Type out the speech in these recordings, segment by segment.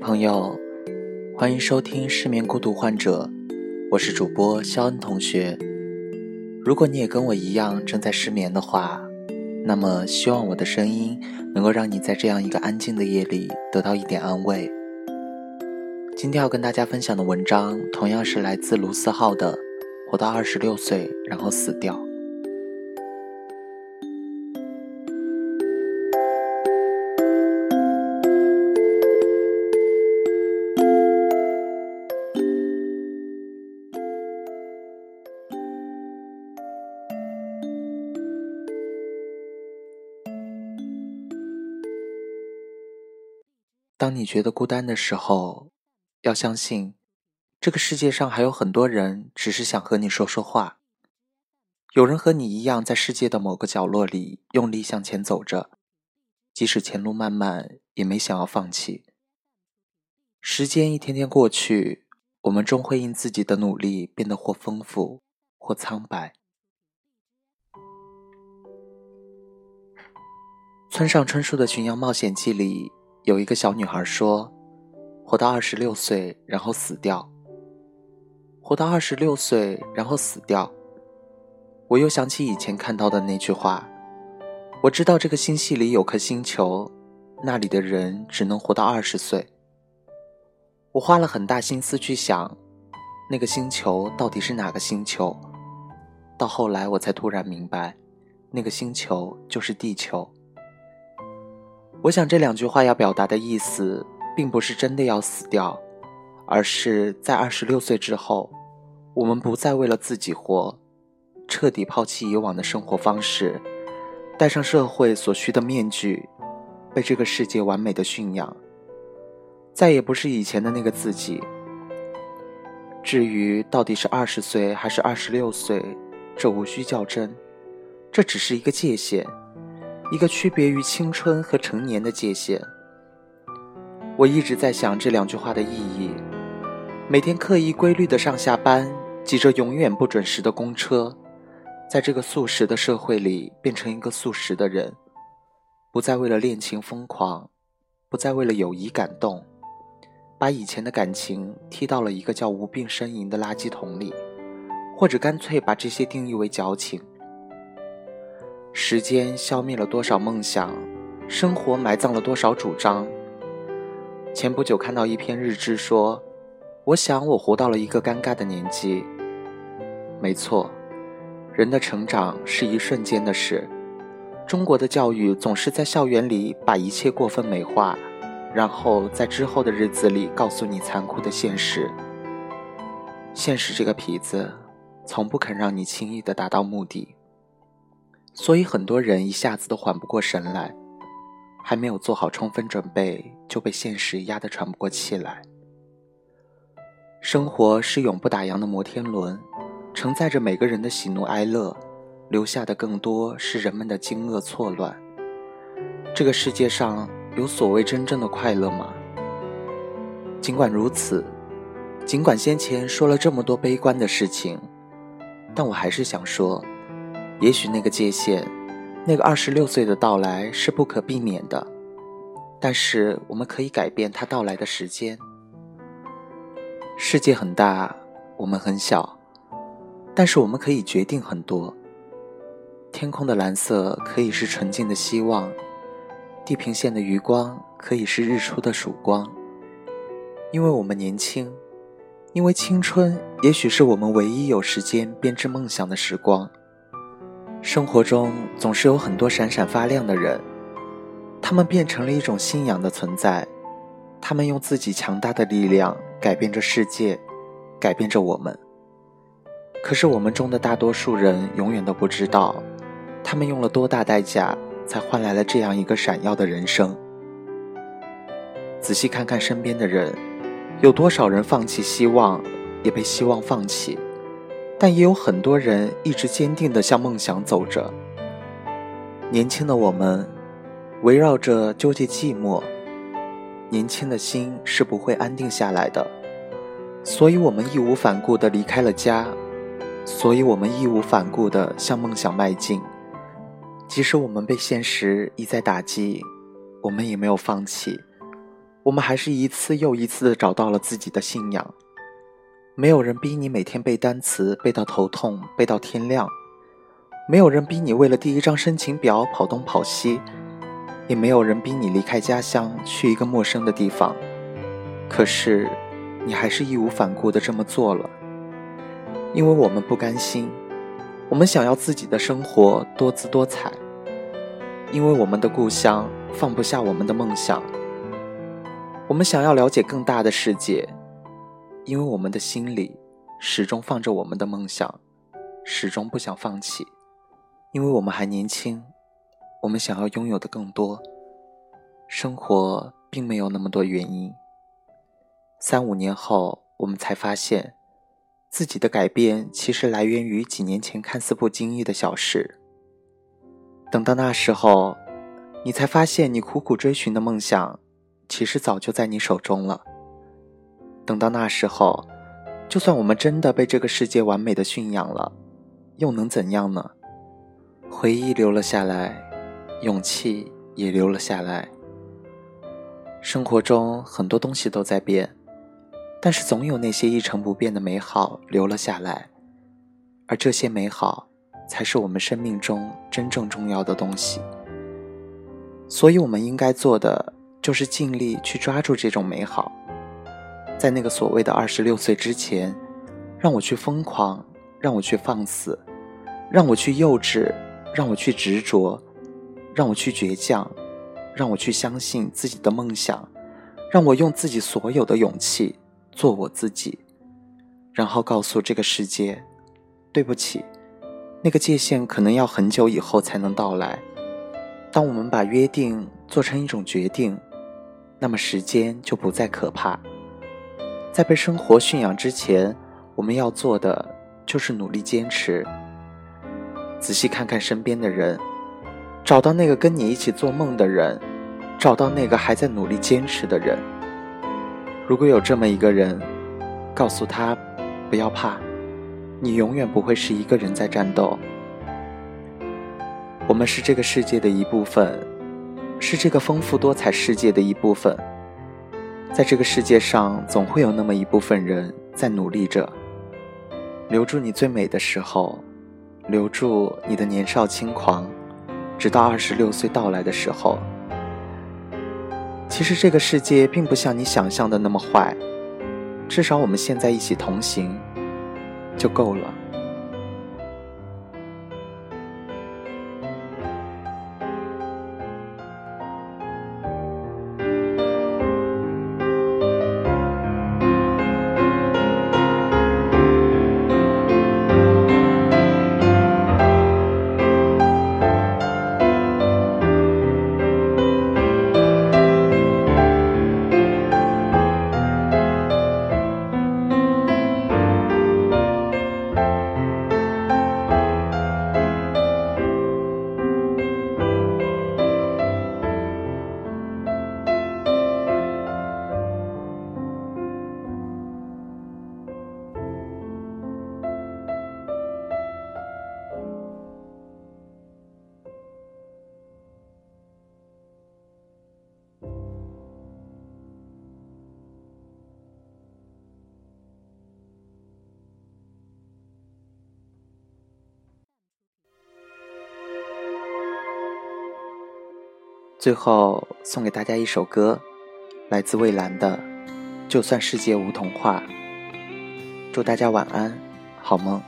朋友，欢迎收听失眠孤独患者，我是主播肖恩同学。如果你也跟我一样正在失眠的话，那么希望我的声音能够让你在这样一个安静的夜里得到一点安慰。今天要跟大家分享的文章同样是来自卢思浩的《活到二十六岁然后死掉》。当你觉得孤单的时候，要相信，这个世界上还有很多人只是想和你说说话。有人和你一样，在世界的某个角落里用力向前走着，即使前路漫漫，也没想要放弃。时间一天天过去，我们终会因自己的努力变得或丰富，或苍白。村上春树的《巡洋冒险记》里。有一个小女孩说：“活到二十六岁，然后死掉。活到二十六岁，然后死掉。”我又想起以前看到的那句话：“我知道这个星系里有颗星球，那里的人只能活到二十岁。”我花了很大心思去想，那个星球到底是哪个星球。到后来，我才突然明白，那个星球就是地球。我想这两句话要表达的意思，并不是真的要死掉，而是在二十六岁之后，我们不再为了自己活，彻底抛弃以往的生活方式，戴上社会所需的面具，被这个世界完美的驯养，再也不是以前的那个自己。至于到底是二十岁还是二十六岁，这无需较真，这只是一个界限。一个区别于青春和成年的界限。我一直在想这两句话的意义。每天刻意规律的上下班，挤着永远不准时的公车，在这个速食的社会里，变成一个速食的人，不再为了恋情疯狂，不再为了友谊感动，把以前的感情踢到了一个叫无病呻吟的垃圾桶里，或者干脆把这些定义为矫情。时间消灭了多少梦想，生活埋葬了多少主张。前不久看到一篇日志说：“我想我活到了一个尴尬的年纪。”没错，人的成长是一瞬间的事。中国的教育总是在校园里把一切过分美化，然后在之后的日子里告诉你残酷的现实。现实这个痞子，从不肯让你轻易的达到目的。所以很多人一下子都缓不过神来，还没有做好充分准备，就被现实压得喘不过气来。生活是永不打烊的摩天轮，承载着每个人的喜怒哀乐，留下的更多是人们的惊愕错乱。这个世界上有所谓真正的快乐吗？尽管如此，尽管先前说了这么多悲观的事情，但我还是想说。也许那个界限，那个二十六岁的到来是不可避免的，但是我们可以改变它到来的时间。世界很大，我们很小，但是我们可以决定很多。天空的蓝色可以是纯净的希望，地平线的余光可以是日出的曙光。因为我们年轻，因为青春也许是我们唯一有时间编织梦想的时光。生活中总是有很多闪闪发亮的人，他们变成了一种信仰的存在，他们用自己强大的力量改变着世界，改变着我们。可是我们中的大多数人永远都不知道，他们用了多大代价才换来了这样一个闪耀的人生。仔细看看身边的人，有多少人放弃希望，也被希望放弃。但也有很多人一直坚定地向梦想走着。年轻的我们，围绕着纠结寂寞，年轻的心是不会安定下来的，所以我们义无反顾地离开了家，所以我们义无反顾地向梦想迈进。即使我们被现实一再打击，我们也没有放弃，我们还是一次又一次的找到了自己的信仰。没有人逼你每天背单词背到头痛背到天亮，没有人逼你为了第一张申请表跑东跑西，也没有人逼你离开家乡去一个陌生的地方。可是，你还是义无反顾的这么做了，因为我们不甘心。我们想要自己的生活多姿多彩，因为我们的故乡放不下我们的梦想。我们想要了解更大的世界，因为我们的心里始终放着我们的梦想，始终不想放弃。因为我们还年轻，我们想要拥有的更多。生活并没有那么多原因。三五年后，我们才发现。自己的改变其实来源于几年前看似不经意的小事。等到那时候，你才发现你苦苦追寻的梦想，其实早就在你手中了。等到那时候，就算我们真的被这个世界完美的驯养了，又能怎样呢？回忆留了下来，勇气也留了下来。生活中很多东西都在变。但是总有那些一成不变的美好留了下来，而这些美好，才是我们生命中真正重要的东西。所以，我们应该做的就是尽力去抓住这种美好，在那个所谓的二十六岁之前，让我去疯狂，让我去放肆，让我去幼稚，让我去执着，让我去倔强，让我去相信自己的梦想，让我用自己所有的勇气。做我自己，然后告诉这个世界：“对不起，那个界限可能要很久以后才能到来。当我们把约定做成一种决定，那么时间就不再可怕。在被生活驯养之前，我们要做的就是努力坚持。仔细看看身边的人，找到那个跟你一起做梦的人，找到那个还在努力坚持的人。”如果有这么一个人，告诉他不要怕，你永远不会是一个人在战斗。我们是这个世界的一部分，是这个丰富多彩世界的一部分。在这个世界上，总会有那么一部分人在努力着，留住你最美的时候，留住你的年少轻狂，直到二十六岁到来的时候。其实这个世界并不像你想象的那么坏，至少我们现在一起同行，就够了。最后送给大家一首歌，来自蔚蓝的《就算世界无童话》。祝大家晚安，好梦。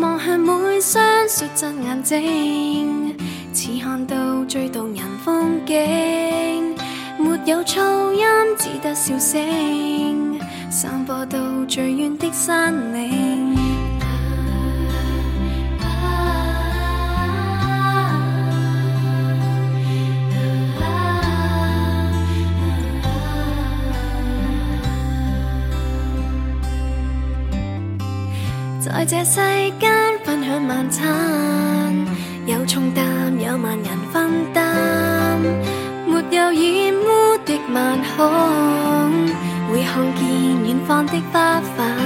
望向每双率真眼睛，似看到最动人风景，没有噪音，只得笑声。散播到最远的山岭。在这世间分享晚餐，有重担有万人分担，没有染污的晚空。会看见放的花瓣。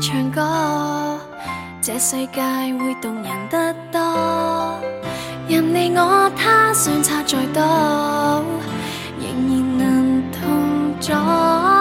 唱歌，这世界会动人得多。任你我他相差再多，仍然能同在。